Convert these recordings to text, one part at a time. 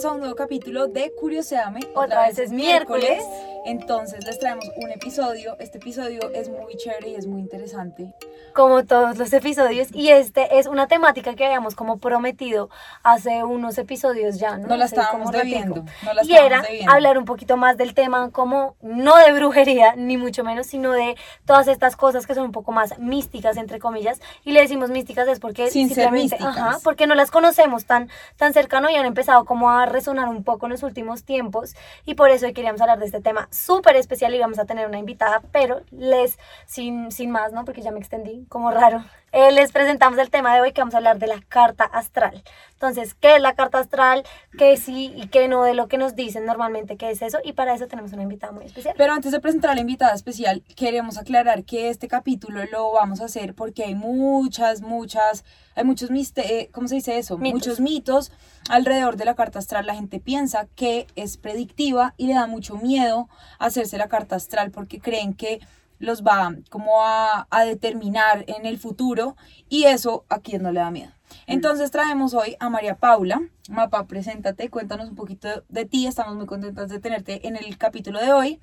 Bienvenidos a un nuevo capítulo de Curioseame. Otra vez es miércoles. Entonces les traemos un episodio. Este episodio es muy chévere y es muy interesante. como todos los episodios y este es una temática que habíamos como prometido hace unos episodios ya, ¿no? No la estábamos como debiendo, no la y estábamos era debiendo. hablar un poquito más del tema como no de brujería ni mucho menos, sino de todas estas cosas que son un poco más místicas entre comillas y le decimos místicas es porque Sin ser simplemente, místicas. ajá, porque no las conocemos tan tan cercano y han empezado como a resonar un poco en los últimos tiempos y por eso hoy queríamos hablar de este tema súper especial y vamos a tener una invitada, pero les sin sin más, ¿no? Porque ya me extendí como raro. Eh, les presentamos el tema de hoy que vamos a hablar de la carta astral. Entonces, ¿qué es la carta astral? ¿Qué sí y qué no de lo que nos dicen normalmente qué es eso? Y para eso tenemos una invitada muy especial. Pero antes de presentar a la invitada especial, queremos aclarar que este capítulo lo vamos a hacer porque hay muchas, muchas, hay muchos miste eh, ¿cómo se dice eso? Mitos. Muchos mitos alrededor de la carta astral. La gente piensa que es predictiva y le da mucho miedo hacerse la carta astral porque creen que los va como a, a determinar en el futuro y eso a quien no le da miedo. Entonces traemos hoy a María Paula. Mapa, preséntate, cuéntanos un poquito de ti. Estamos muy contentas de tenerte en el capítulo de hoy.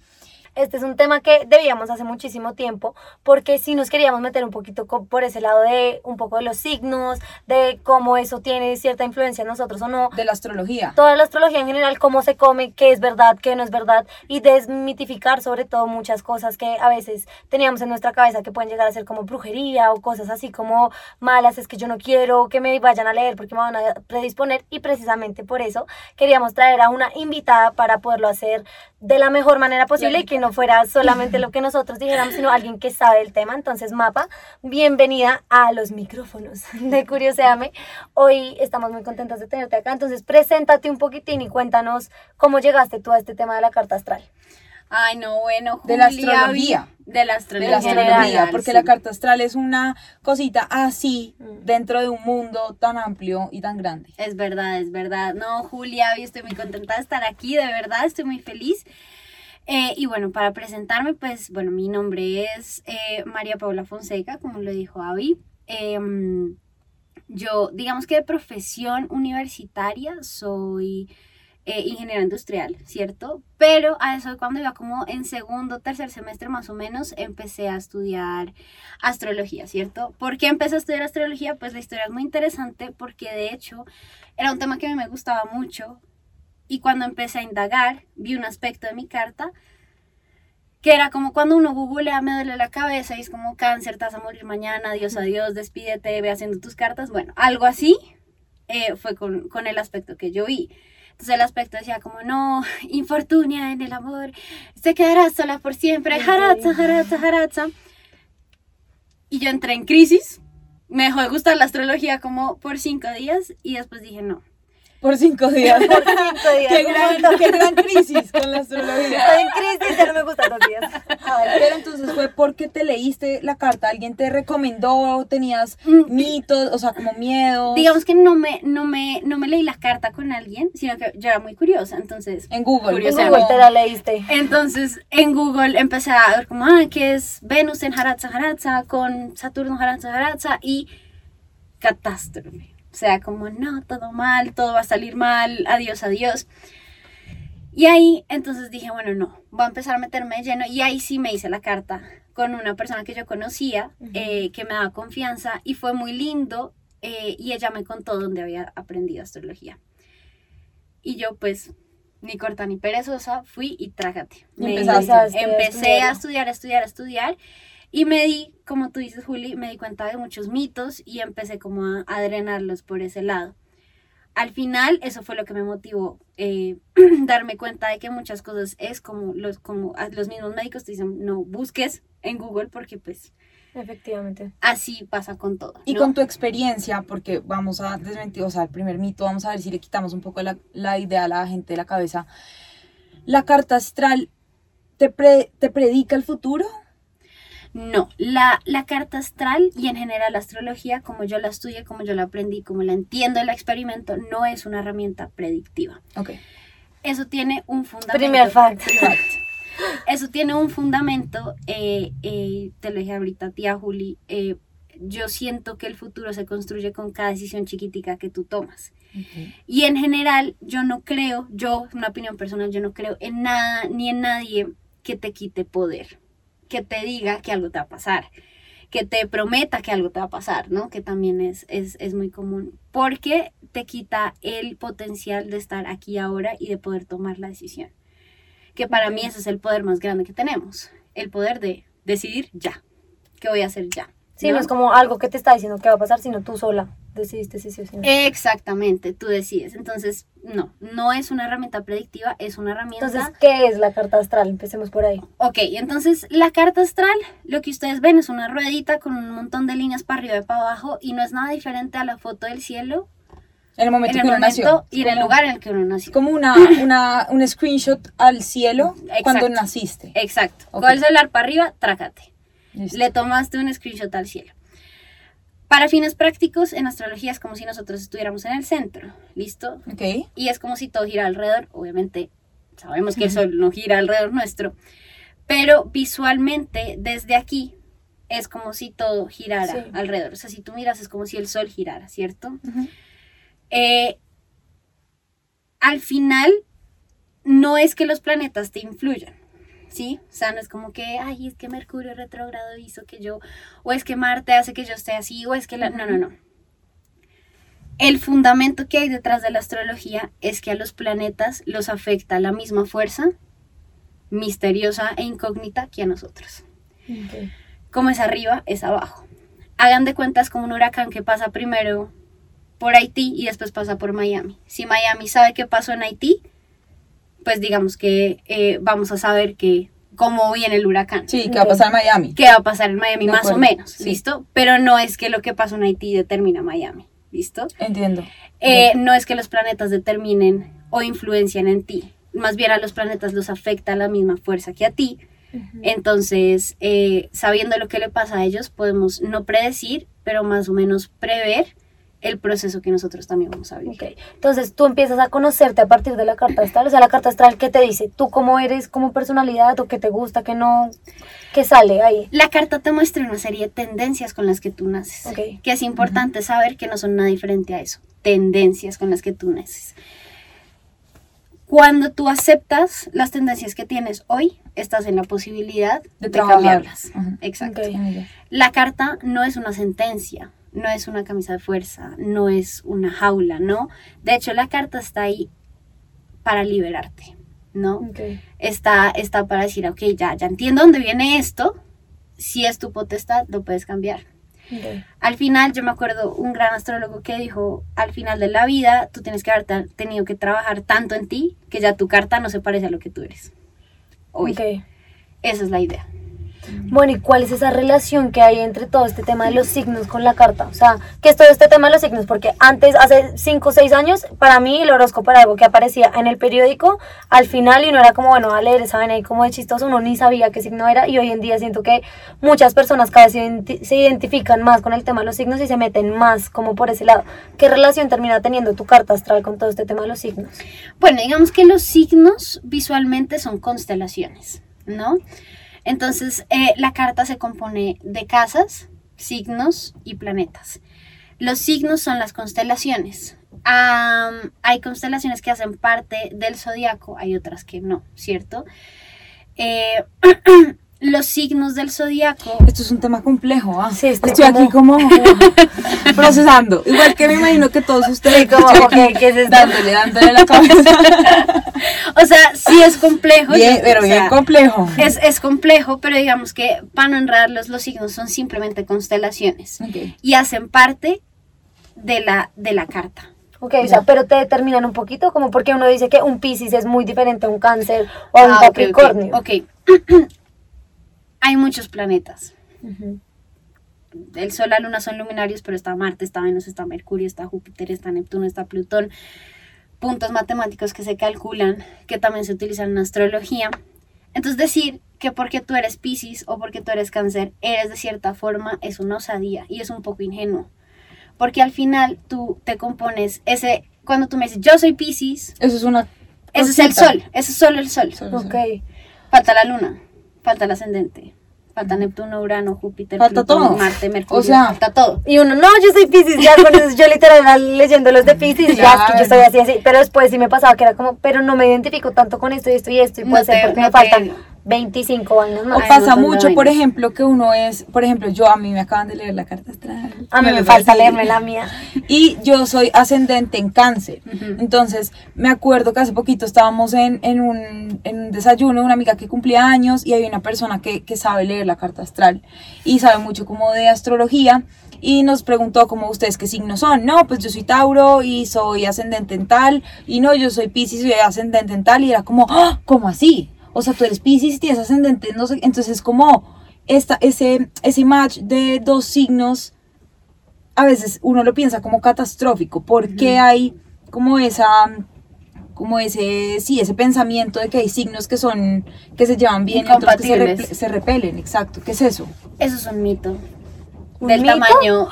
Este es un tema que debíamos hace muchísimo tiempo porque si nos queríamos meter un poquito por ese lado de un poco de los signos, de cómo eso tiene cierta influencia en nosotros o no. de la astrología. Toda la astrología en general, cómo se come, qué es verdad, qué no es verdad, y desmitificar sobre todo muchas cosas que a veces teníamos en nuestra cabeza que pueden llegar a ser como brujería o cosas así como malas, es que yo no quiero que me vayan a leer porque me van a predisponer, y precisamente por eso queríamos traer a una invitada para poderlo hacer de la mejor manera posible y que no fuera solamente lo que nosotros dijéramos, sino alguien que sabe el tema. Entonces, Mapa, bienvenida a los micrófonos de Curioseame. Hoy estamos muy contentas de tenerte acá. Entonces, preséntate un poquitín y cuéntanos cómo llegaste tú a este tema de la carta astral. Ay, no, bueno, De la Julia, astrología. De la de astrología. la en astrología, general, porque sí. la carta astral es una cosita así Mm. dentro de un mundo tan amplio y tan grande. Es verdad, es verdad. No, Julia, hoy estoy muy contenta de estar aquí, de verdad, estoy muy feliz. Eh, y bueno, para presentarme, pues, bueno, mi nombre es eh, María Paula Fonseca, como lo dijo Avi. Em, yo, digamos que de profesión universitaria, soy eh, ingeniera industrial, ¿cierto? Pero a eso cuando iba como en segundo, tercer semestre más o menos, empecé a estudiar astrología, ¿cierto? ¿Por qué empecé a estudiar astrología? Pues la historia es muy interesante porque de hecho era un tema que a mí me gustaba mucho y cuando empecé a indagar vi un aspecto de mi carta que era como cuando uno googlea me duele la cabeza y es como cáncer, te vas a morir mañana, adiós, adiós, despídete, ve haciendo tus cartas, bueno, algo así eh, fue con, con el aspecto que yo vi. Entonces el aspecto decía como, no, infortunia en el amor, se quedará sola por siempre, jaratza, jaratza, jaratza. Y yo entré en crisis, me dejó de gustar la astrología como por cinco días y después dije, no, Por cinco días. Por cinco días. qué, gran, qué gran crisis con la astrología. Estoy en crisis, ya no me gustan los días. A ver, pero entonces fue porque te leíste la carta, alguien te recomendó, tenías Mm. mitos, o sea, como miedo. digamos que no me, no me, no me leí la carta con alguien, sino que yo era muy curiosa, entonces En Google. En. Google te la leíste. Entonces en Google empecé a ver como, ah, que es Venus en Haratsa Haratsa con Saturno Haratsa Haratsa y catástrofe. Sea, como, no, todo mal, todo va a salir mal, adiós, adiós. Y ahí entonces dije, bueno, no, voy a empezar a meterme de lleno y ahí sí me hice la carta con una persona que yo conocía, eh, que me daba confianza y fue muy lindo eh, y ella me contó dónde había aprendido astrología. Y yo pues ni corta ni perezosa, fui y trágate. Y Me- empezaste a estudiar, empecé a estudiar, a estudiar, a estudiar. Y me di, como tú dices, Juli, me di cuenta de muchos mitos y empecé como a, a drenarlos por ese lado. al final eso fue lo que me motivó eh, darme cuenta de que muchas cosas es como los, como los mismos médicos te dicen, no busques en Google porque pues Efectivamente. así pasa con todo. Y ¿no? con tu experiencia, porque vamos a desmentir, o sea, el primer mito, vamos a ver si le quitamos un poco la, la idea a la gente de la cabeza. ¿La carta astral te, pre- te predica el futuro? No, la, la carta astral y en general la astrología, como yo la estudié, como yo la aprendí, como la entiendo, la experimento, no es una herramienta predictiva. Ok. Eso tiene un fundamento. Primer fact. Fact. Eso tiene un fundamento, eh, eh, te lo dije ahorita, tía Juli, eh, yo siento que el futuro se construye con cada decisión chiquitica que tú tomas. Y en general, yo no creo, yo, una opinión personal, yo no creo en nada ni en nadie que te quite poder, que te diga que algo te va a pasar, que te prometa que algo te va a pasar, ¿no? Que también es, es, es muy común, porque te quita el potencial de estar aquí ahora y de poder tomar la decisión. Que para mí ese es el poder más grande que tenemos, el poder de decidir ya, qué voy a hacer ya. Sí, no es como algo que te está diciendo que va a pasar, sino tú sola decidiste si sí o si no. Exactamente, tú decides. Entonces, no, no es una herramienta predictiva, es una herramienta... Entonces, ¿qué es la carta astral? Empecemos por ahí. Ok, entonces la carta astral, lo que ustedes ven es una ruedita con un montón de líneas para arriba y para abajo y no es nada diferente a la foto del cielo En el momento en el que uno momento nació. y en el lugar en el que uno nació. Como una, una, un screenshot al cielo cuando naciste. Exacto. Ok. Con el celular para arriba, trácate. Listo. Le tomaste un screenshot al cielo. Para fines prácticos, en astrología es como si nosotros estuviéramos en el centro, ¿listo? Ok. y es como si todo gira alrededor. Obviamente sabemos que el sol no gira alrededor nuestro, pero visualmente desde aquí es como si todo girara Sí. alrededor. O sea, si tú miras es como si el sol girara, ¿cierto? Eh, al final, no es que los planetas te influyan. ¿Sí? O sea, no es como que, ay, es que Mercurio retrógrado hizo que yo, o es que Marte hace que yo esté así, o es que la... No, no, no. El fundamento que hay detrás de la astrología es que a los planetas los afecta la misma fuerza misteriosa e incógnita que a nosotros. Como es arriba, es abajo. Hagan de cuentas como un huracán que pasa primero por Haití y después pasa por Miami. Si Miami sabe qué pasó en Haití, pues digamos que eh, vamos a saber que cómo viene el huracán. Sí, ¿qué va a pasar en Miami? ¿Qué va a pasar en Miami? De Más o menos, sí. ¿listo? Pero no es que lo que pasó en Haití determina Miami, ¿listo? Entiendo. Eh, no es que los planetas determinen o influencien en ti. Más bien a los planetas los afecta la misma fuerza que a ti. Entonces, eh, sabiendo lo que le pasa a ellos, podemos no predecir, pero más o menos prever el proceso que nosotros también vamos a vivir. Entonces tú empiezas a conocerte a partir de la carta astral, o sea, la carta astral, ¿qué te dice? ¿Tú cómo eres como personalidad o qué te gusta, qué no, qué sale ahí? La carta te muestra una serie de tendencias con las que tú naces, que es importante saber que no son nada diferente a eso, tendencias con las que tú naces. Cuando tú aceptas las tendencias que tienes hoy, estás en la posibilidad De de, cambiarlas. Ujú. Exacto. La carta no es una sentencia, no es una camisa de fuerza, no es una jaula, ¿no? De hecho, la carta está ahí para liberarte, ¿no? Está, está para decir, ok, ya, ya entiendo dónde viene esto, si es tu potestad, lo puedes cambiar. Al final, yo me acuerdo un gran astrólogo que dijo, al final de la vida, tú tienes que haber tenido que trabajar tanto en ti que ya tu carta no se parece a lo que tú eres. Hoy. Ok. Esa es la idea. Bueno, ¿y cuál es esa relación que hay entre todo este tema de los signos con la carta? O sea, ¿qué es todo este tema de los signos? Porque antes, hace 5 o 6 años, para mí el horóscopo era algo que aparecía en el periódico al final y no era como, bueno, a leer vaina ahí como de chistoso, uno ni sabía qué signo era y hoy en día siento que muchas personas cada vez se identifican más con el tema de los signos y se meten más como por ese lado. ¿Qué relación termina teniendo tu carta astral con todo este tema de los signos? Bueno, digamos que los signos visualmente son constelaciones, ¿no? Entonces, eh, la carta se compone de casas, signos y planetas. Los signos son las constelaciones. Hay constelaciones que hacen parte del zodiaco, hay otras que no, ¿cierto? Eh, los signos del zodiaco Esto es un tema complejo, ¿ah? Sí, estoy Estoy aquí como procesando. Igual que me imagino que todos ustedes Sí, como, estoy ok, aquí ¿qué es dándole, dándole la cabeza. O sea, sí es complejo. Bien, yo- pero o bien sea, complejo. Es, es complejo, pero digamos que para no enredarlos, los signos son simplemente constelaciones Ok. y hacen parte de la, de la carta. Ok, o sea, pero te determinan un poquito, como porque uno dice que un Piscis es muy diferente a un Cáncer o a un Ah, ok, ok, Capricornio. Hay muchos planetas. El Sol, la Luna son luminarios, pero está Marte, está Venus, está Mercurio, está Júpiter, está Neptuno, está Plutón. Puntos matemáticos que se calculan, que también se utilizan en astrología. Entonces decir que porque tú eres Pisces o porque tú eres Cáncer, eres de cierta forma, es una osadía y es un poco ingenuo. Porque al final tú te compones ese, cuando tú me dices, yo soy Pisces, Eso es una. ese es el. Sol, ese es solo el Sol. Solo Ok. eso. Falta la luna, falta el ascendente, falta Neptuno, Urano, Júpiter, Falta Plutón, todo. Marte, Mercurio, O sea- falta todo. Y uno, no, yo soy Piscis, ya con eso, yo literal leyendo los de Piscis, ya es que yo soy así, así, pero después sí me pasaba que era como, pero no me identifico tanto con esto y esto y esto, y No puede ser te- porque no me faltan te- 25 años O más. Ay, pasa mucho, por ejemplo, que uno es, por ejemplo, yo a mí me acaban de leer la carta astral. A mí me les falta leerme la mía. Y yo soy ascendente en cáncer. Ujú. Entonces, me acuerdo que hace poquito estábamos en, en, un, en un desayuno, una amiga que cumplía años y hay una persona que, que sabe leer la carta astral y sabe mucho como de astrología y nos preguntó como ustedes qué signos son. No, pues yo soy Tauro y soy ascendente en tal y no, yo soy Piscis y soy ascendente en tal y era como, ¡Ah! ¿cómo así? O sea, tú eres Piscis y tienes ascendente, no sé, entonces como esta, ese, ese match de dos signos a veces uno lo piensa como catastrófico, porque hay como esa, como ese, sí, ese pensamiento de que hay signos que son, que se llevan bien y otros que se repelen, exacto, ¿qué es eso? Eso es un mito. ¿Un del mito? tamaño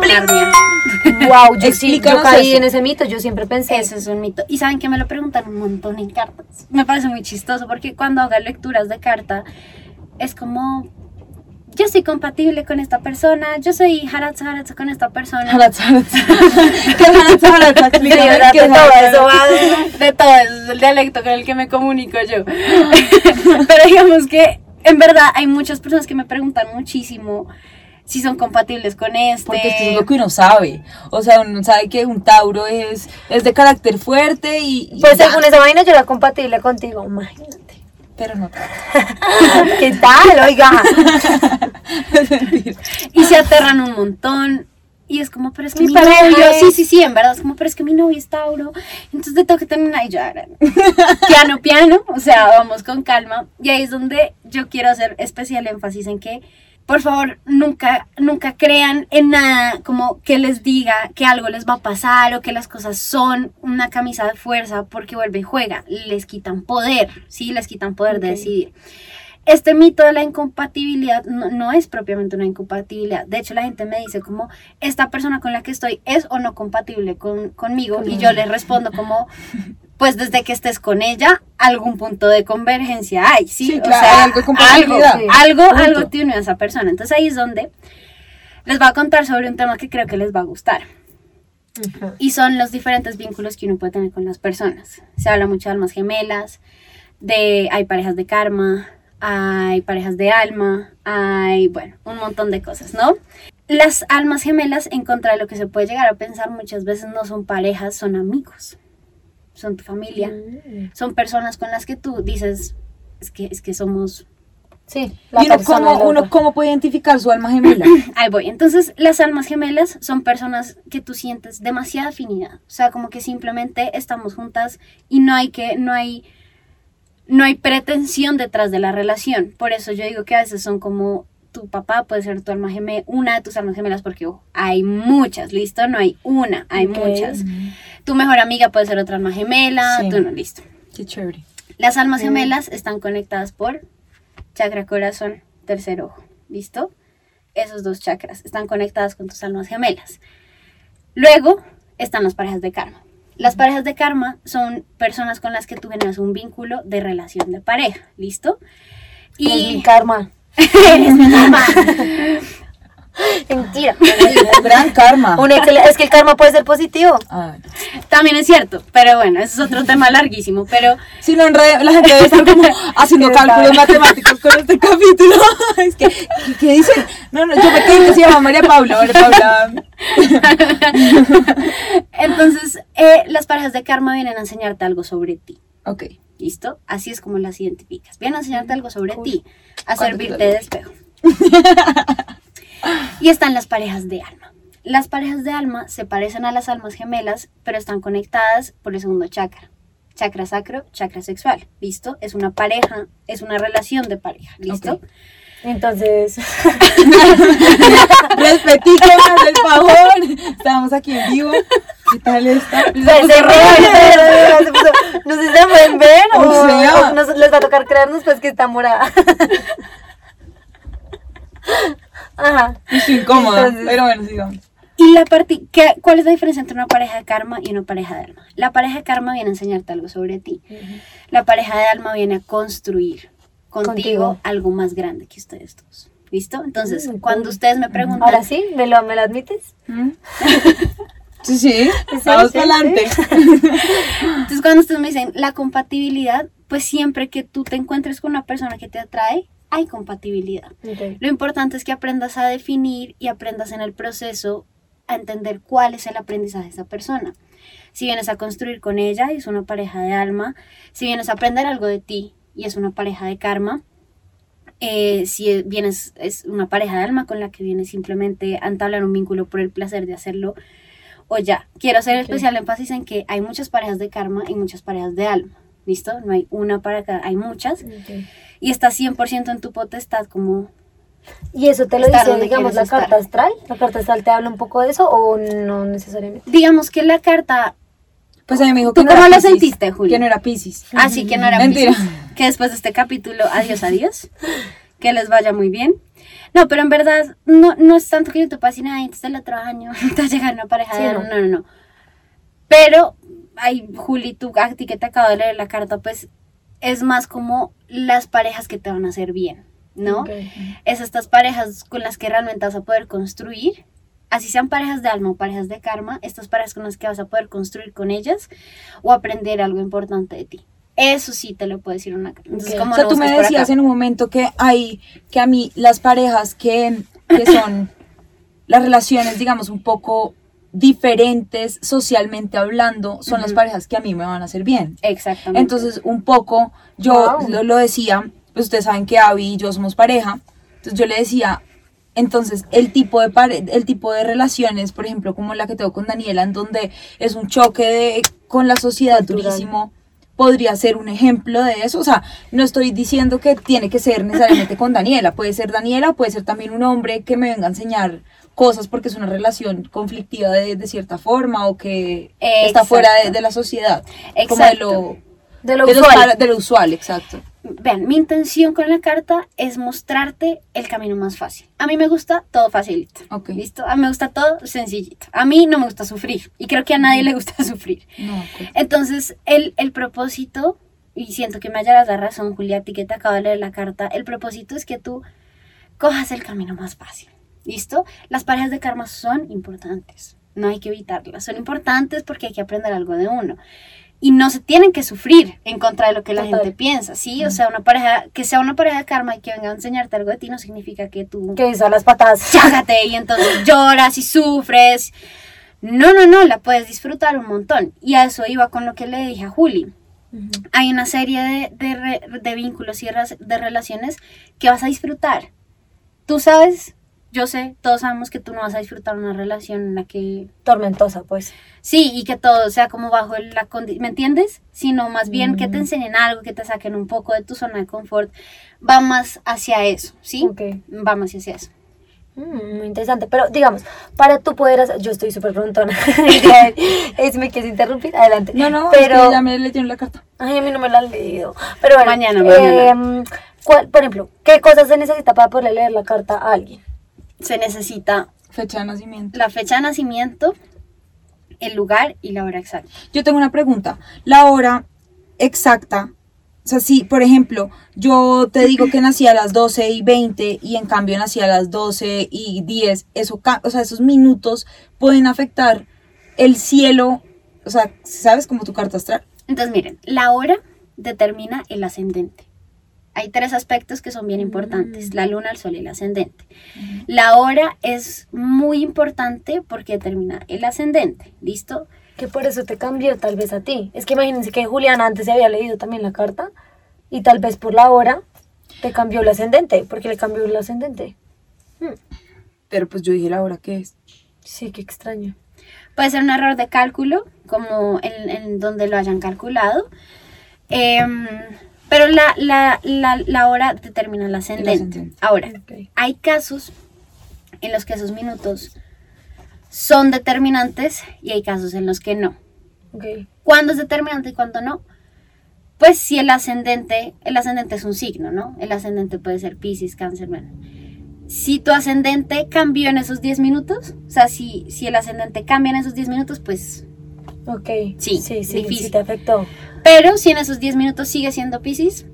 de Narnia. Wow, yo sí, yo caí eso. en ese mito, yo siempre pensé. Eso es un mito. Y saben que me lo preguntan un montón en cartas. Me parece muy chistoso porque cuando hago lecturas de carta es como yo soy compatible con esta persona, yo soy haratz haratz con esta persona. Jaratz, jaratz. ¿Qué es jaratz, jaratz? Sí, De todo eso va. de todo, ese es el dialecto con el que me comunico yo. Pero digamos que en verdad hay muchas personas que me preguntan muchísimo si son compatibles con este. Porque esto es lo que uno sabe. O sea, uno sabe que un Tauro es, es de carácter fuerte y. y Pues ya. según esa vaina yo era compatible contigo, imagínate. Pero no tanto. ¿Qué tal? Oiga. Y se aterran un montón. Y es como, pero es que Mi mi, pareja novio, es- sí, sí, sí, en verdad, es como, pero es que mi novio es Tauro, entonces te tengo que terminar y yo, ahora, piano, piano, o sea, vamos con calma. Y ahí es donde yo quiero hacer especial énfasis en que, por favor, nunca, nunca crean en nada como que les diga que algo les va a pasar o que las cosas son una camisa de fuerza porque vuelve y juega. Les quitan poder, ¿sí? Les quitan poder de decidir este mito de la incompatibilidad no, no es propiamente una incompatibilidad. De hecho, la gente me dice como, esta persona con la que estoy es o no compatible con, conmigo. Y yo les respondo como, pues desde que estés con ella, algún punto de convergencia hay, ¿sí? Sí, o claro, sea, algo algo, algo, Punto. algo te a esa persona. Entonces ahí es donde les voy a contar sobre un tema que creo que les va a gustar. Y son los diferentes vínculos que uno puede tener con las personas. Se habla mucho de almas gemelas, de hay parejas de karma, hay parejas de alma, hay, bueno, un montón de cosas, ¿no? Las almas gemelas, en contra de lo que se puede llegar a pensar muchas veces, no son parejas, son amigos, son tu familia, son personas con las que tú dices, es que, es que somos Sí, la ¿Y uno cómo, uno cómo puede identificar su alma gemela? Ahí voy. Entonces, las almas gemelas son personas que tú sientes demasiada afinidad. O sea, como que simplemente estamos juntas y no hay que, no hay, no hay pretensión detrás de la relación. Por eso yo digo que a veces son como tu papá puede ser tu alma gemela, una de tus almas gemelas, porque hay muchas, ¿listo? No hay una, hay muchas. Tu mejor amiga puede ser otra alma gemela, Sí. tú no, listo. Qué chévere. Las almas gemelas están conectadas por chakra corazón, tercer ojo. ¿Listo? Esos dos chakras están conectadas con tus almas gemelas. Luego están las parejas de karma. Las parejas de karma son personas con las que tú generas un vínculo de relación de pareja. ¿Listo? Es mi Y karma. Eres mi alma. Mentira. Un gran karma. Un es que el karma puede ser positivo. Ah, También es cierto, pero bueno, ese es otro tema larguísimo. Pero Si no, en realidad la gente debe estar como haciendo cálculos matemáticos con este capítulo. es que, ¿qué, qué dicen? No, no, yo me quedé que se llama María Paula. María Paula. entonces, eh, las parejas de karma vienen a enseñarte algo sobre ti. Ok. ¿Listo? Así es como las identificas. Vienen a enseñarte algo sobre Cool. ti, a ¿Cuándo servirte de espejo. y están las parejas de alma. Las parejas de alma se parecen a las almas gemelas, pero están conectadas por el segundo chakra. Chakra sacro, chakra sexual. ¿Listo? Es una pareja, es una relación de pareja. ¿Listo? Ok. Entonces, haz el favor. Estamos aquí en vivo. ¿Qué tal está? se, se ríe, se puso- no sé si se pueden ver o, O nos, les va a tocar creernos pues que está morada. Ajá. Estoy incómoda. Entonces- Pero bueno, sigamos. Y la parte, ¿qué- ¿cuál es la diferencia entre una pareja de karma y una pareja de alma? La pareja de karma viene a enseñarte algo sobre ti. La pareja de alma viene a construir contigo, Contigo. algo más grande que ustedes dos. ¿Listo? Entonces, Mm, cuando cool. ustedes me preguntan, Ahora sí, ¿me lo, me lo admites? Sí, sí. Vamos para adelante. entonces cuando ustedes me dicen la compatibilidad, pues siempre que tú te encuentres con una persona que te atrae, hay compatibilidad. Lo importante es que aprendas a definir y aprendas en el proceso a entender cuál es el aprendizaje de esa persona. Si vienes a construir con ella y es una pareja de alma, si vienes a aprender algo de ti y es una pareja de karma, eh, si vienes es una pareja de alma con la que vienes simplemente a entablar un vínculo por el placer de hacerlo, o ya. Quiero hacer especial énfasis en que hay muchas parejas de karma y muchas parejas de alma. ¿Listo? No hay una para cada, hay muchas. Y está 100% en tu potestad como ¿Y eso te lo dice, digamos, la estar. carta astral? ¿La carta astral te habla un poco de eso o no necesariamente? digamos que la carta Pues a mí me dijo ¿Tú que no cómo era lo sentiste, Juli? Que no era Piscis. así que no era Mentira. Que después de este capítulo adiós adiós que les vaya muy bien no pero en verdad no, no es tanto que yo te pase nada antes del otro año te va a llegar una pareja Sí, de no. no no no pero ay Juli tú a ti que te acabo de leer la carta pues es más como las parejas que te van a hacer bien ¿no? Ok. es estas parejas con las que realmente vas a poder construir, así sean parejas de alma o parejas de karma, estas parejas con las que vas a poder construir con ellas o aprender algo importante de ti. Eso sí te lo puedo decir una Entonces, Ok. como O sea, tú me decías en un momento que hay, que a mí las parejas que, que son las relaciones, digamos, un poco diferentes socialmente hablando, son las parejas que a mí me van a hacer bien. Exactamente. Entonces, un poco, yo Wow. lo, lo decía, pues ustedes saben que Abby y yo somos pareja, entonces yo le decía, entonces el tipo de pare- el tipo de relaciones, por ejemplo, como la que tengo con Daniela, en donde es un choque de, con la sociedad Cultural. durísimo, podría ser un ejemplo de eso. O sea, no estoy diciendo que tiene que ser necesariamente con Daniela, puede ser Daniela, puede ser también un hombre que me venga a enseñar cosas porque es una relación conflictiva de, de cierta forma o que está fuera de, la sociedad. Como de Exacto. lo, De lo de lo usual. de lo usual, exacto. Vean, mi intención con la carta es mostrarte el camino más fácil. A mí me gusta todo facilito. Ok. ¿Listo? A mí me gusta todo sencillito. A mí no me gusta sufrir. Y creo que a nadie le gusta sufrir. No, ok. Entonces, el, el propósito, y siento que me hallarás la razón, Julia, a ti que te acabo de leer la carta, el propósito es que tú cojas el camino más fácil. ¿Listo? Las parejas de karma son importantes. No hay que evitarlas. Son importantes porque hay que aprender algo de uno. Y no se tienen que sufrir en contra de lo que la Total. gente piensa, ¿sí? O sea, una pareja, que sea una pareja de karma y que venga a enseñarte algo de ti no significa que tú Que hizo las patadas. chágate y entonces lloras y sufres. No, no, no, la puedes disfrutar un montón. Y a eso iba con lo que le dije a Juli. Hay una serie de, de re- de vínculos y de relaciones que vas a disfrutar. Tú sabes, yo sé, todos sabemos que tú no vas a disfrutar una relación en la que Tormentosa, pues. Sí, y que todo sea como bajo la condición, ¿me entiendes? Sino más bien que te enseñen algo, que te saquen un poco de tu zona de confort. Va más hacia eso, ¿sí? Ok. Va más hacia eso. Mm, muy interesante. Pero digamos, para tú poder hacer. Yo estoy súper preguntona. Eh, si me quieres interrumpir, adelante. No, no, pero. es que ya me leyeron la carta. Ay, a mí no me lo han leído. Pero bueno. Mañana, mañana. em, ¿cuál- por ejemplo, ¿qué cosas se necesita para poder leer la carta a alguien? Se necesita Fecha de nacimiento. la fecha de nacimiento, el lugar y la hora exacta. Yo tengo una pregunta. La hora exacta, o sea, si, por ejemplo, yo te digo que nací a las 12 y 20 y en cambio nací a las 12 y 10, eso, o sea, esos minutos pueden afectar el cielo, o sea, ¿sabes? Como tu carta astral. Entonces, miren, la hora determina el ascendente. Hay tres aspectos que son bien importantes, la luna, el sol y el ascendente. La hora es muy importante porque determina el ascendente, ¿listo? Que por eso te cambió tal vez a ti. Es que imagínense que Juliana antes se había leído también la carta y tal vez por la hora te cambió el ascendente, porque le cambió el ascendente. Pero pues yo dije la hora que es. Sí, qué extraño. Puede ser un error de cálculo, como en, en donde lo hayan calculado. Em, pero la, la, la, la hora determina el ascendente. ascendente. Ahora, hay casos en los que esos minutos son determinantes y hay casos en los que no. Ok. ¿Cuándo es determinante y cuándo no? Pues si el ascendente, el ascendente es un signo, ¿no? El ascendente puede ser Pisces, Cáncer, bueno. Si tu ascendente cambió en esos 10 minutos, o sea, si, si el ascendente cambia en esos 10 minutos, pues... Ok. Sí, sí, sí, difícil. sí te afectó. Pero si en esos 10 minutos sigue siendo Pisces,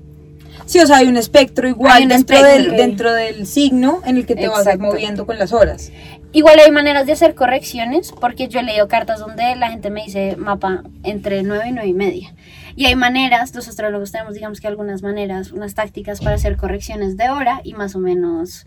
Sí, o sea, hay un espectro igual Hay un dentro, espectro. Del, dentro del signo en el que te vas Exacto. moviendo con las horas. Igual hay maneras de hacer correcciones, porque yo he leído cartas donde la gente me dice mapa entre 9 y 9 y media. Y hay maneras, los astrólogos tenemos, digamos que algunas maneras, unas tácticas para hacer correcciones de hora y más o menos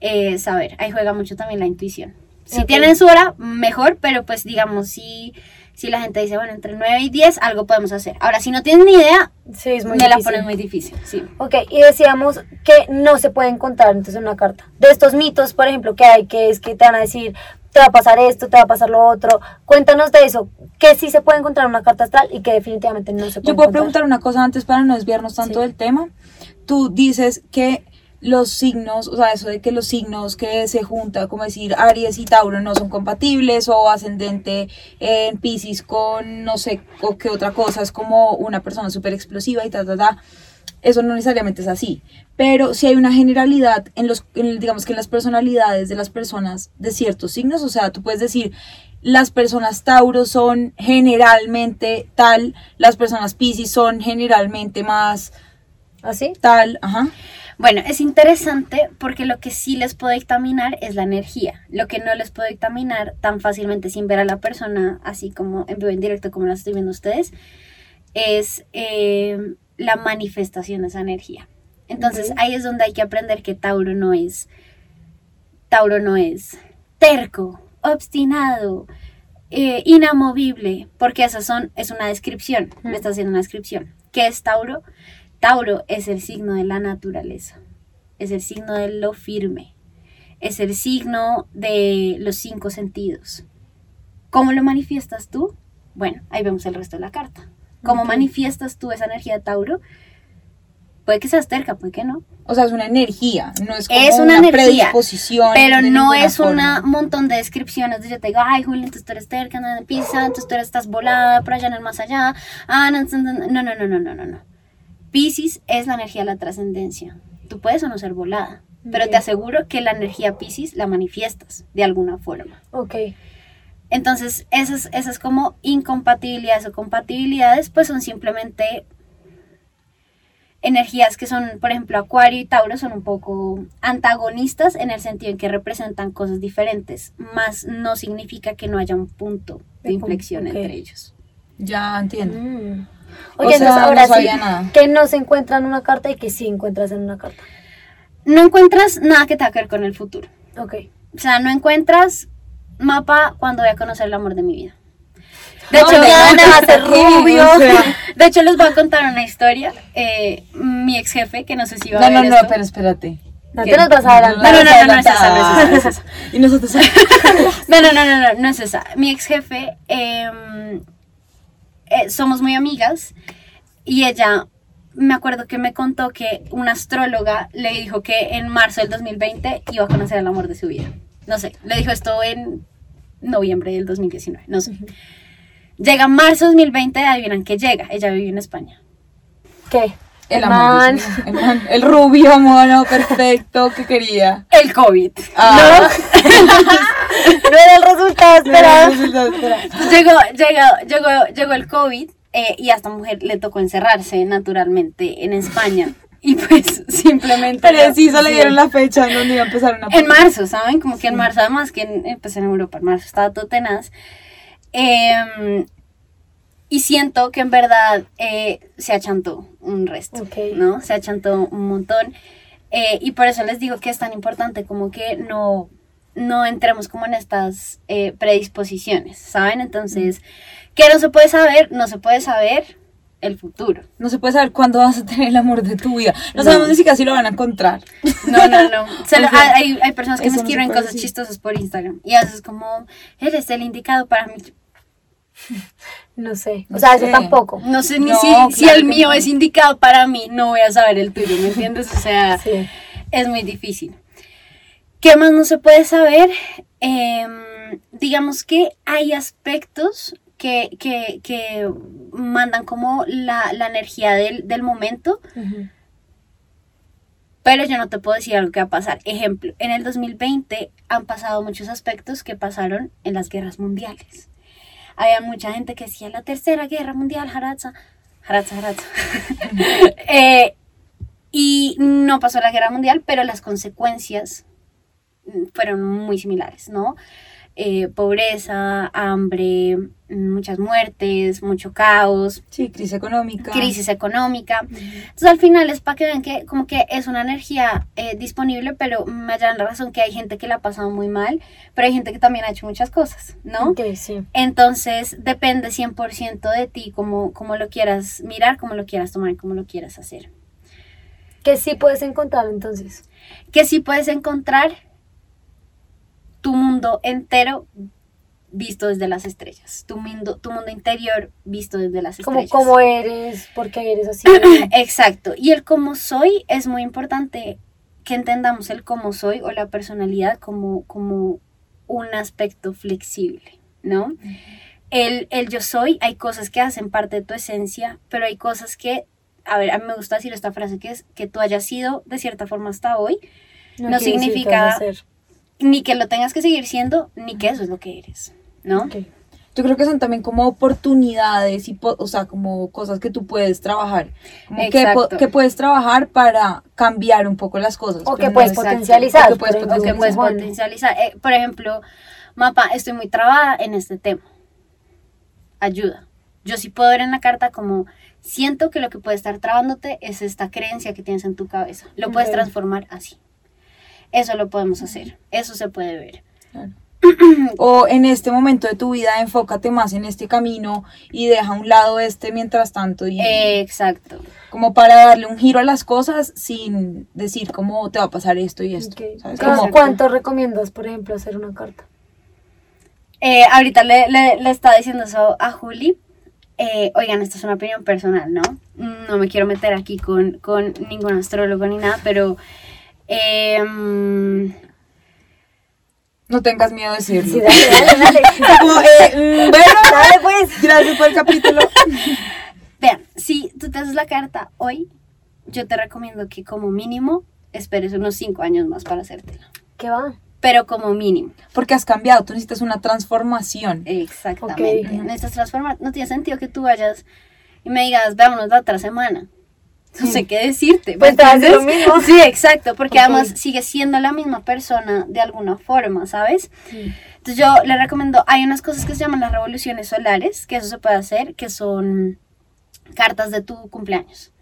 eh, saber. Ahí juega mucho también la intuición. Si Ok. tienen su hora, mejor, pero pues digamos, si, si la gente dice, bueno, entre 9 y 10, algo podemos hacer. Ahora, si no tienen ni idea, Sí, es muy me la difícil. ponen muy difícil, sí. Ok, y decíamos que no se puede encontrar entonces en una carta. De estos mitos, por ejemplo, que hay, que es que te van a decir, te va a pasar esto, te va a pasar lo otro. Cuéntanos de eso, que sí se puede encontrar en una carta astral y que definitivamente no se puede Yo puedo encontrar. preguntar una cosa antes para no desviarnos tanto Sí. del tema. Tú dices que los signos, o sea, eso de que los signos que se juntan, como decir Aries y Tauro no son compatibles o ascendente en Pisces con no sé o qué otra cosa, es como una persona súper explosiva y ta, ta, ta. Eso no necesariamente es así, pero si hay una generalidad en los, en digamos que en las personalidades de las personas de ciertos signos, o sea, tú puedes decir, las personas Tauro son generalmente tal, las personas Pisces son generalmente más ¿Así? tal, ajá. Bueno, es interesante porque lo que sí les puedo dictaminar es la energía. Lo que no les puedo dictaminar tan fácilmente sin ver a la persona, así como en vivo en directo como la estoy viendo ustedes, es eh, la manifestación de esa energía. Entonces ahí es donde hay que aprender que Tauro no es, Tauro no es terco, obstinado, eh, inamovible, porque esas son, es una descripción, me está haciendo una descripción. ¿Qué es Tauro? Tauro es el signo de la naturaleza, es el signo de lo firme, es el signo de los cinco sentidos. ¿Cómo lo manifiestas tú? Bueno, ahí vemos el resto de la carta. ¿Cómo manifiestas tú esa energía de Tauro? Puede que seas terca, puede que no. O sea, es una energía, no es como Es una una, energía, predisposición. Pero no es un montón de descripciones de yo te digo, ay, Julio, entonces tú eres terca, de pizza, entonces tú eres, estás volada por allá el más allá. Ah, no, no, no, no, no, no, no, no, no. Piscis es la energía de la trascendencia. Tú puedes o no ser volada, pero te aseguro que la energía Piscis la manifiestas de alguna forma. Ok. Entonces, esas, esas como incompatibilidades o compatibilidades, pues son simplemente energías que son, por ejemplo, Acuario y Tauro son un poco antagonistas en el sentido en que representan cosas diferentes, más no significa que no haya un punto de inflexión entre ellos. Ya entiendo. Mm. O Oye, sea, entonces ahora no sí, nada. que no se encuentra en una carta y que sí encuentras en una carta. No encuentras nada que tenga que ver con el futuro. Ok. O sea, no encuentras mapa cuando voy a conocer el amor de mi vida. De No, hecho, no, va a. O De hecho, les voy a contar una historia. Eh, mi ex jefe, que no sé si va a no, ver no, no, esto. pero espérate. No ¿Qué? te nos vas a adelantar. No, no, no, no, no es esa, no es esa, no es esa. Y nosotros. No, no, no, no, no, no es esa. Mi ex jefe, em, eh, somos muy amigas y ella, me acuerdo que me contó que una astróloga le dijo que en marzo del 2020 iba a conocer el amor de su vida. No sé, le dijo esto en noviembre del 2019, no sé. Llega marzo 2020, adivinan que llega. Ella vive en España. ¿Qué? El man. El, man, el rubio mono perfecto que quería. El COVID. Ah, No era el resultado esperado. llegó, llegó, llegó, llegó el COVID eh, y a esta mujer le tocó encerrarse naturalmente en España. Y pues simplemente... Preciso le dieron la fecha en donde iba a empezar una En marzo, ¿saben? Como que en marzo, además que en, eh, pues en Europa, en marzo estaba todo tenaz. Em, y siento que en verdad eh, se achantó un resto, Ok. ¿no? Se achantó un montón. Eh, y por eso les digo que es tan importante como que no, no entremos como en estas eh, predisposiciones, ¿saben? Entonces, ¿qué no se puede saber? No se puede saber. el futuro. No se puede saber cuándo vas a tener el amor de tu vida. No, sabemos ni siquiera si lo van a encontrar. No, no, no. Se lo- O sea, hay, hay personas que me escriben cosas decir. chistosas por Instagram y a veces como, eres el indicado para mí. No sé. O No sea, eso sé. tampoco. No sé ni No, si, si el mío no. es indicado para mí, no voy a saber el tuyo, ¿me entiendes? O sea, Sí. es muy difícil. ¿Qué más no se puede saber? Em, digamos que hay aspectos que, que, que mandan como la, la energía del, del momento, pero yo no te puedo decir algo que va a pasar. Ejemplo, en el 2020 han pasado muchos aspectos que pasaron en las guerras mundiales. Había mucha gente que decía la tercera guerra mundial, Haratza, Haratza, Haratza. Eh, y no pasó la guerra mundial, pero las consecuencias fueron muy similares, ¿no? Eh, pobreza, hambre, muchas muertes, mucho caos, Sí, crisis económica. crisis económica. Entonces al final es para que vean que como que es una energía eh, disponible, pero me hallan la razón que hay gente que la ha pasado muy mal, pero hay gente que también ha hecho muchas cosas, ¿no? Ok, sí. Entonces depende 100% de ti, cómo, cómo lo quieras mirar, cómo lo quieras tomar, cómo lo quieras hacer. Que sí puedes encontrar entonces. Que sí puedes encontrar tu mundo entero visto desde las estrellas, tu mundo, tu mundo interior visto desde las Como estrellas. cómo eres, por qué eres así. Exacto. Y el cómo soy es muy importante que entendamos el cómo soy o la personalidad como, como un aspecto flexible, ¿no? El, el yo soy, hay cosas que hacen parte de tu esencia, pero hay cosas que, a ver, a mí me gusta decir esta frase que es que tú hayas sido de cierta forma hasta hoy, no decir que significa- ser. Ni que lo tengas que seguir siendo, ni que eso es lo que eres, ¿no? Yo creo que son también como oportunidades y, o sea, como cosas que tú puedes trabajar. Que, que puedes trabajar para cambiar un poco las cosas. O que puedes no potencializar. O que puedes o que potencializar. Eh, por ejemplo, mapa, estoy muy trabada en este tema. Ayuda. Yo sí puedo ver en la carta como siento que lo que puede estar trabándote es esta creencia que tienes en tu cabeza. Lo puedes transformar así. Eso lo podemos hacer. Eso se puede ver. O en este momento de tu vida, enfócate más en este camino y deja a un lado este mientras tanto. Y Eh, exacto. como para darle un giro a las cosas sin decir cómo te va a pasar esto y esto. Ok. ¿sabes? ¿Cómo- Como- ¿Cuánto recomiendas, por ejemplo, hacer una carta? Eh, ahorita le, le, le estaba diciendo eso a Juli. Eh, oigan, esto es una opinión personal, ¿no? No me quiero meter aquí con, con ningún astrólogo ni nada, pero em, No tengas miedo de decirlo. Sí, dale, dale, dale. Como, eh, mm, bueno, Dale, pues. gracias por el capítulo. vean, si tú te haces la carta hoy, yo te recomiendo que como mínimo esperes unos 5 años más para hacértela. ¿Qué va? Pero como mínimo. Porque has cambiado, tú necesitas una transformación. Exactamente. Necesitas transformar. No tiene sentido que tú vayas y me digas, veámonos la otra semana. No sé qué decirte. ¿me Pues hace lo mismo. Sí, exacto, porque además sigue siendo la misma persona de alguna forma, ¿sabes? Entonces yo le recomiendo, hay unas cosas que se llaman las revoluciones solares, que eso se puede hacer, que son cartas de tu cumpleaños.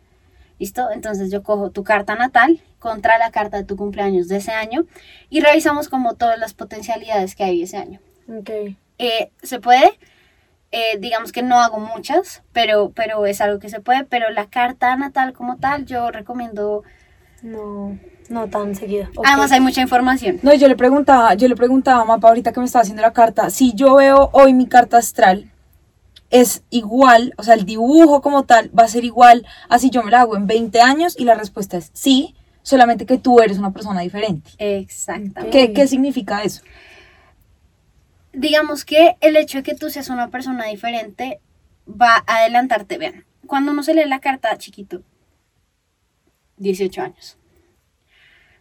¿Listo? Entonces yo cojo tu carta natal contra la carta de tu cumpleaños de ese año y revisamos como todas las potencialidades que hay ese año. Ok. Eh, se puede, eh, digamos que no hago muchas, pero, pero es algo que se puede, pero la carta natal como tal yo recomiendo, No, no tan seguido. Ok. además hay mucha información. No, yo le preguntaba, yo le preguntaba a Mapa ahorita que me estaba haciendo la carta, si yo veo hoy mi carta astral, es igual, o sea, el dibujo como tal va a ser igual así yo me la hago en 20 años y la respuesta es sí, solamente que tú eres una persona diferente. Exactamente. ¿Qué, qué significa eso? Digamos que el hecho de que tú seas una persona diferente va a adelantarte. Vean, cuando uno se lee la carta chiquito, 18 años,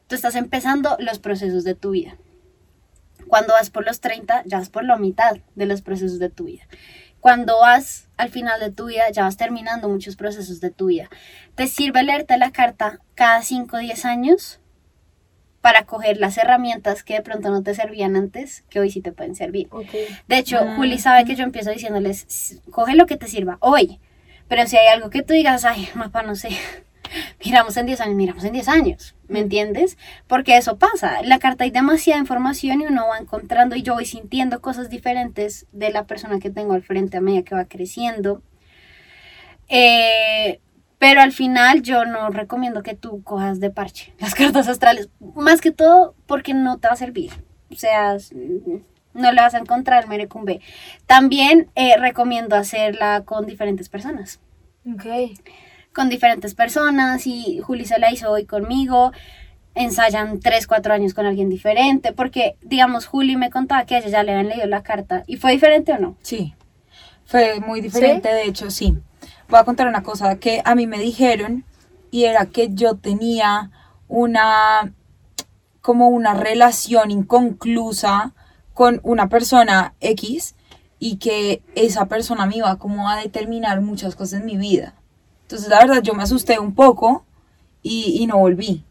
tú estás empezando los procesos de tu vida. Cuando vas por los 30, ya vas por la mitad de los procesos de tu vida. Cuando vas al final de tu vida, ya vas terminando muchos procesos de tu vida. ¿Te sirve leerte la carta cada 5 o 10 años? Para coger las herramientas que de pronto no te servían antes, que hoy sí te pueden servir. Ok. De hecho, Ah. Juli sabe que yo empiezo diciéndoles, "S- coge lo que te sirva hoy, pero si hay algo que tú digas, ay, mapa, no sé, miramos en 10 años, miramos en 10 años, ¿me entiendes? Porque eso pasa, en la carta hay demasiada información y uno va encontrando y yo voy sintiendo cosas diferentes de la persona que tengo al frente a medida que va creciendo. Eh, pero al final yo no recomiendo que tú cojas de parche las cartas astrales. Más que todo porque no te va a servir. O sea, no le vas a encontrar merecumbe. También eh, recomiendo hacerla con diferentes personas. Ok. Con diferentes personas y Juli se la hizo hoy conmigo. Ensayan 3, 4 años con alguien diferente. Porque, digamos, Juli me contaba que a ella ya le habían leído la carta. ¿Y fue diferente o no? Sí, fue muy diferente, de hecho, sí. Voy a contar una cosa que a mí me dijeron y era que yo tenía una, como una relación inconclusa con una persona X y que esa persona me iba como a determinar muchas cosas en mi vida. Entonces, la verdad, yo me asusté un poco y, y no volví.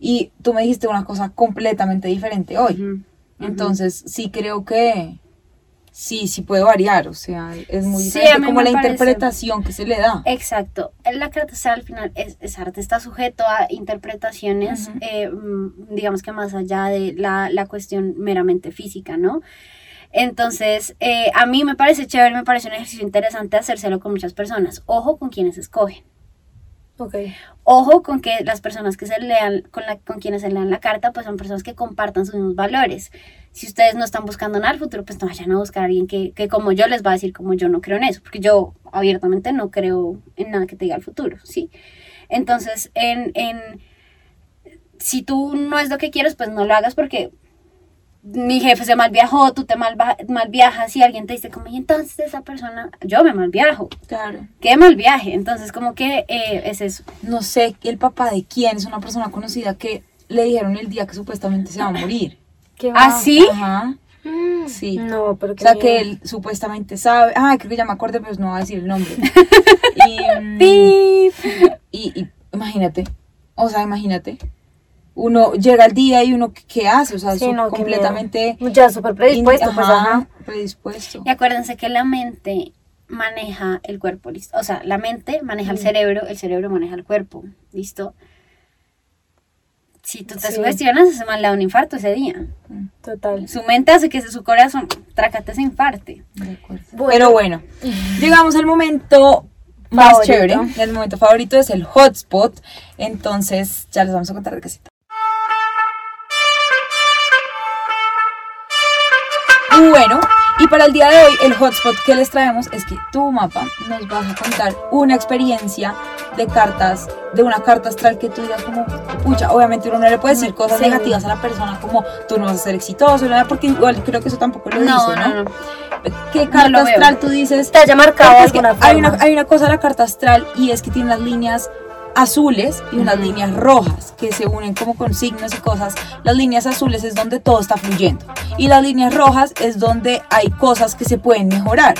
Y tú me dijiste una cosa completamente diferente hoy. Entonces, sí creo que sí, sí puede variar, o sea, es muy Sí, diferente como la parece. interpretación que se le da. Exacto. La carta astral al final es, es arte, está sujeto a interpretaciones, eh, mm, digamos que más allá de la, la cuestión meramente física, ¿no? Entonces, eh, a mí me parece chévere, me parece un ejercicio interesante hacérselo con muchas personas. Ojo con quienes escogen. Ok. Ojo con que las personas que se lean, con, la, con quienes se lean la carta, pues son personas que compartan sus mismos valores. Si ustedes no están buscando nada al futuro, pues no vayan a buscar a alguien que, que como yo les va a decir como yo no creo en eso, porque yo abiertamente no creo en nada que te diga el futuro, ¿sí? Entonces, en, en, si tú no es lo que quieres, pues no lo hagas porque mi jefe se mal viajó, tú te mal, mal viajas y alguien te dice como, y entonces esa persona, yo me mal viajo, Claro. qué mal viaje, entonces como que eh, es eso. No sé el papá de quién es una persona conocida que le dijeron el día que supuestamente se va a morir. ¿Qué ¿Ah, sí? Ajá. Sí. No, pero O sea que él supuestamente sabe. Ah, creo que ya me acordé, pero no voy a decir el nombre. y, mm, y, y imagínate. O sea, imagínate. Uno llega el día y uno, ¿qué- ¿qué hace? O sea, Sí, no, completamente. Ya súper predispuesto, pues ajá, ajá. Predispuesto. Y acuérdense que la mente maneja el cuerpo, ¿listo? O sea, la mente maneja Mm. el cerebro, el cerebro maneja el cuerpo, ¿listo? Si tú te Sí. sugestionas, ese mal le da un infarto ese día. Total. Su mente hace que su corazón, trácate, se infarte. De acuerdo. Bueno. Pero bueno, llegamos al momento más Favorito. chévere. El momento favorito es el hotspot. Entonces, ya les vamos a contar de qué se trata. Bueno, y para el día de hoy, el hotspot que les traemos es que tu mapa nos vas a contar una experiencia de cartas, de una carta astral que tú digas como, pucha, obviamente uno no le puede decir cosas Sí. negativas a la persona como tú no vas a ser exitoso, ¿verdad? porque igual creo que eso tampoco lo dice, No, ¿no? no, no. ¿Qué No carta veo. astral tú dices? Te haya marcado alguna hay, una, hay una cosa de la carta astral y es que tiene unas líneas azules y unas líneas rojas que se unen como con signos y cosas. Las líneas azules es donde todo está fluyendo y las líneas rojas es donde hay cosas que se pueden mejorar.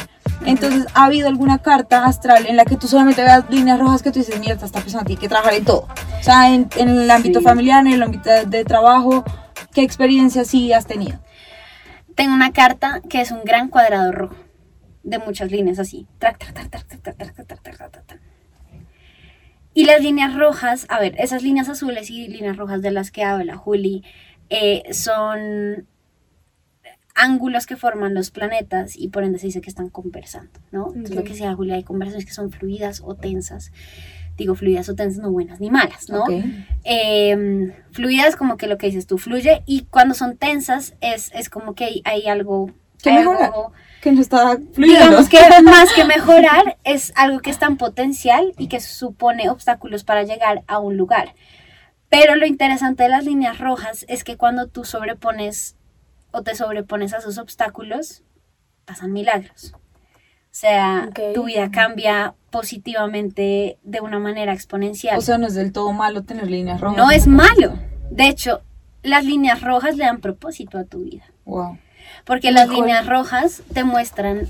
Entonces, ¿ha habido alguna carta astral en la que tú solamente veas líneas rojas que tú dices, mierda, esta persona tiene que trabajar en todo? O sea, en, en el ámbito Sí. familiar, en el ámbito de, de trabajo, ¿qué experiencia sí has tenido? Tengo una carta que es un gran cuadrado rojo, de muchas líneas así. Trac, trac, trac, Y las líneas rojas, a ver, esas líneas azules y líneas rojas de las que habla Juli eh, son ángulos que forman los planetas y por ende se dice que están conversando, ¿no? Entonces lo que decía Juli, hay conversaciones que son fluidas o tensas. Digo fluidas o tensas, no buenas ni malas, ¿no? Ok. eh, fluidas como que lo que dices tú fluye y cuando son tensas es, es como que hay, hay algo ¿Qué hay mejorar? algo- Que no está fluyendo. digamos que más que mejorar es algo que está en potencial y que supone obstáculos para llegar a un lugar pero lo interesante de las líneas rojas es que cuando tú sobrepones o te sobrepones a esos obstáculos pasan milagros o sea, tu vida cambia positivamente de una manera exponencial. O sea, no es del todo malo tener líneas rojas. No es malo. De hecho, las líneas rojas le dan propósito a tu vida. Wow. Porque las líneas rojas te muestran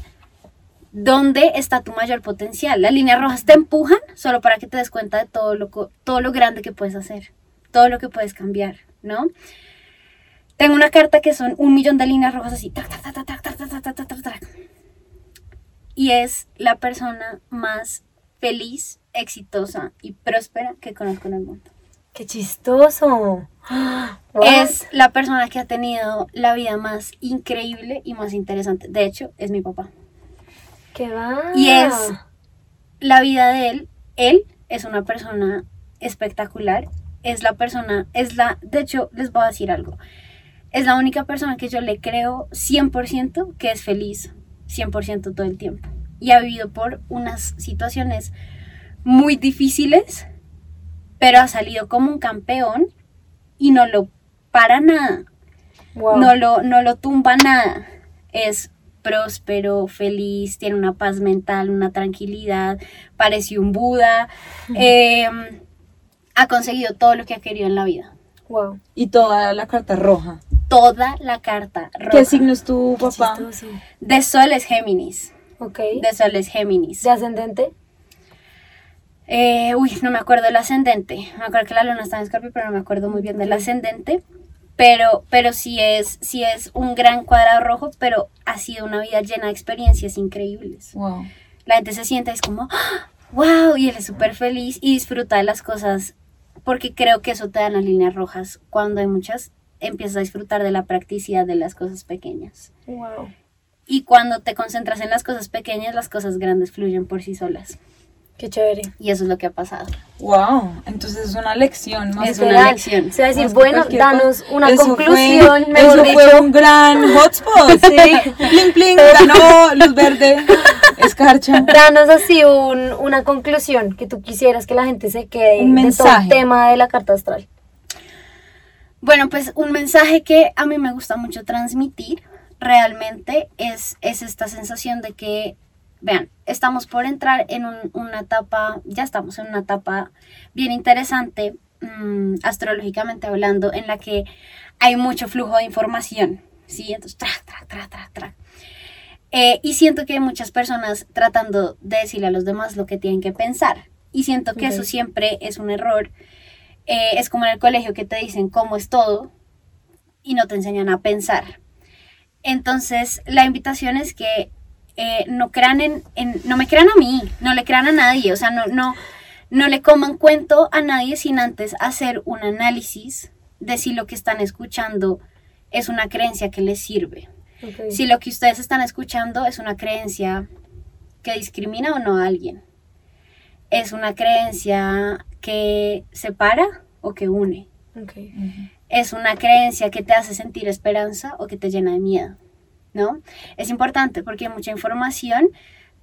dónde está tu mayor potencial. Las líneas rojas te empujan solo para que te des cuenta de todo lo, todo lo grande que puedes hacer, todo lo que puedes cambiar, ¿no? Tengo una carta que son un millón de líneas rojas así. tac, tac, tac, tac, tac, tac, tac, tac, tac, tac, tac. Y es la persona más feliz, exitosa y próspera que conozco en el mundo. Qué chistoso. Es la persona que ha tenido la vida más increíble y más interesante. De hecho, es mi papá. ¿Qué va? Y es la vida de él, él es una persona espectacular, es la persona, es la, de hecho, les voy a decir algo, es la única persona que yo le creo 100% que es feliz, 100% todo el tiempo. Y ha vivido por unas situaciones muy difíciles, pero ha salido como un campeón y no lo para nada, Wow. no, lo, no lo tumba nada. Es próspero, feliz, tiene una paz mental, una tranquilidad, parece un Buda. eh, ha conseguido todo lo que ha querido en la vida. Wow. Y toda la carta roja. Toda la carta roja. ¿Qué signo es tu papá? Chistoso. De Sol es Géminis. Ok. De Sol es Géminis. ¿De ascendente? Eh, uy, no me acuerdo del ascendente. Me acuerdo que la luna está en Escorpio, pero no me acuerdo muy bien del ascendente. Pero, pero sí es, sí es un gran cuadrado rojo, pero ha sido una vida llena de experiencias increíbles. Wow. La gente se sienta es como, ¡Ah! wow, y él es súper feliz y disfruta de las cosas, porque creo que eso te dan las líneas rojas. Cuando hay muchas, empiezas a disfrutar de la practicidad de las cosas pequeñas. Wow. Y cuando te concentras en las cosas pequeñas, las cosas grandes fluyen por sí solas. Qué chévere. Y eso es lo que ha pasado. Wow. Entonces es una lección más Es que- una lección. Se va a decir, más bueno, danos una Eso conclusión, fue, mejor eso fue dicho. un gran hotspot. Sí. Pling, pling, ganó luz verde, escarcha. Danos así un, una conclusión que tú quisieras que la gente se quede Un de todo el mensaje. tema de la carta astral. Bueno, pues un mensaje que a mí me gusta mucho transmitir realmente es, es esta sensación de que, vean, estamos por entrar en un- una etapa, ya estamos en una etapa bien interesante, mm, astrológicamente hablando, en la que hay mucho flujo de información, ¿sí? Entonces. Eh, y siento que hay muchas personas tratando de decirle a los demás lo que tienen que pensar. Y siento que eso siempre es un error. Eh, es como en el colegio que te dicen cómo es todo y no te enseñan a pensar. Entonces, la invitación es que eh, no crean en, en- no me crean a mí, no le crean a nadie, o sea, no, no, no le coman cuento a nadie sin antes hacer un análisis de si lo que están escuchando es una creencia que les sirve. Si lo que ustedes están escuchando es una creencia que discrimina o no a alguien. Es una creencia que separa o que une. Es una creencia que te hace sentir esperanza o que te llena de miedo. ¿No? Es importante porque hay mucha información,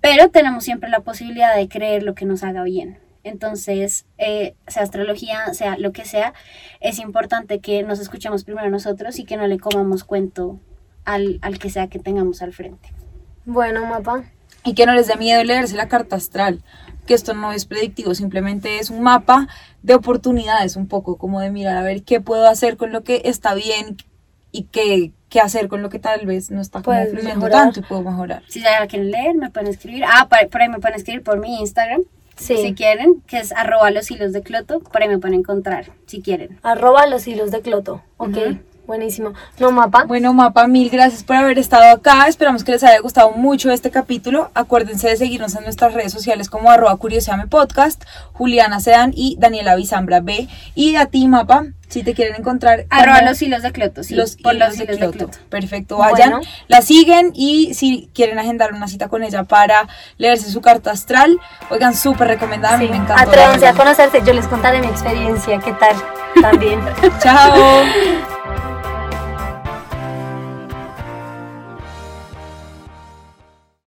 pero tenemos siempre la posibilidad de creer lo que nos haga bien. Entonces, eh, sea astrología, sea lo que sea, es importante que nos escuchemos primero nosotros y que no le comamos cuento al, al que sea que tengamos al frente. Bueno, mapa. Y que no les dé miedo leerse la carta astral, que esto no es predictivo, simplemente es un mapa de oportunidades, un poco como de mirar a ver qué puedo hacer con lo que está bien y qué, qué hacer con lo que tal vez no está como Puedes fluyendo mejorar. tanto y puedo mejorar. Si ya quieren leer, me pueden escribir. Ah, por, por ahí me pueden escribir por mi Instagram, Sí. si quieren, que es arroba los hilos de cloto. Por ahí me pueden encontrar, si quieren. Arroba los hilos de Cloto. Ok. Buenísimo. No, mapa. Bueno, Mapa, mil gracias por haber estado acá. Esperamos que les haya gustado mucho este capítulo. Acuérdense de seguirnos en nuestras redes sociales como arroba curioseame podcast, Juliana Sedan y Daniela Bizambra B. Y a ti, Mapa, si te quieren encontrar. Arroba los hilos de cloto, sí. los por hilos los de hilos de Cloto. cloto. Perfecto, vayan, Bueno. la siguen y si quieren agendar una cita con ella para leerse su carta astral, oigan, súper recomendada, Sí. me encantó. la Atrévanse a conocerse. Yo les contaré mi experiencia. ¿Qué tal? También. Chao.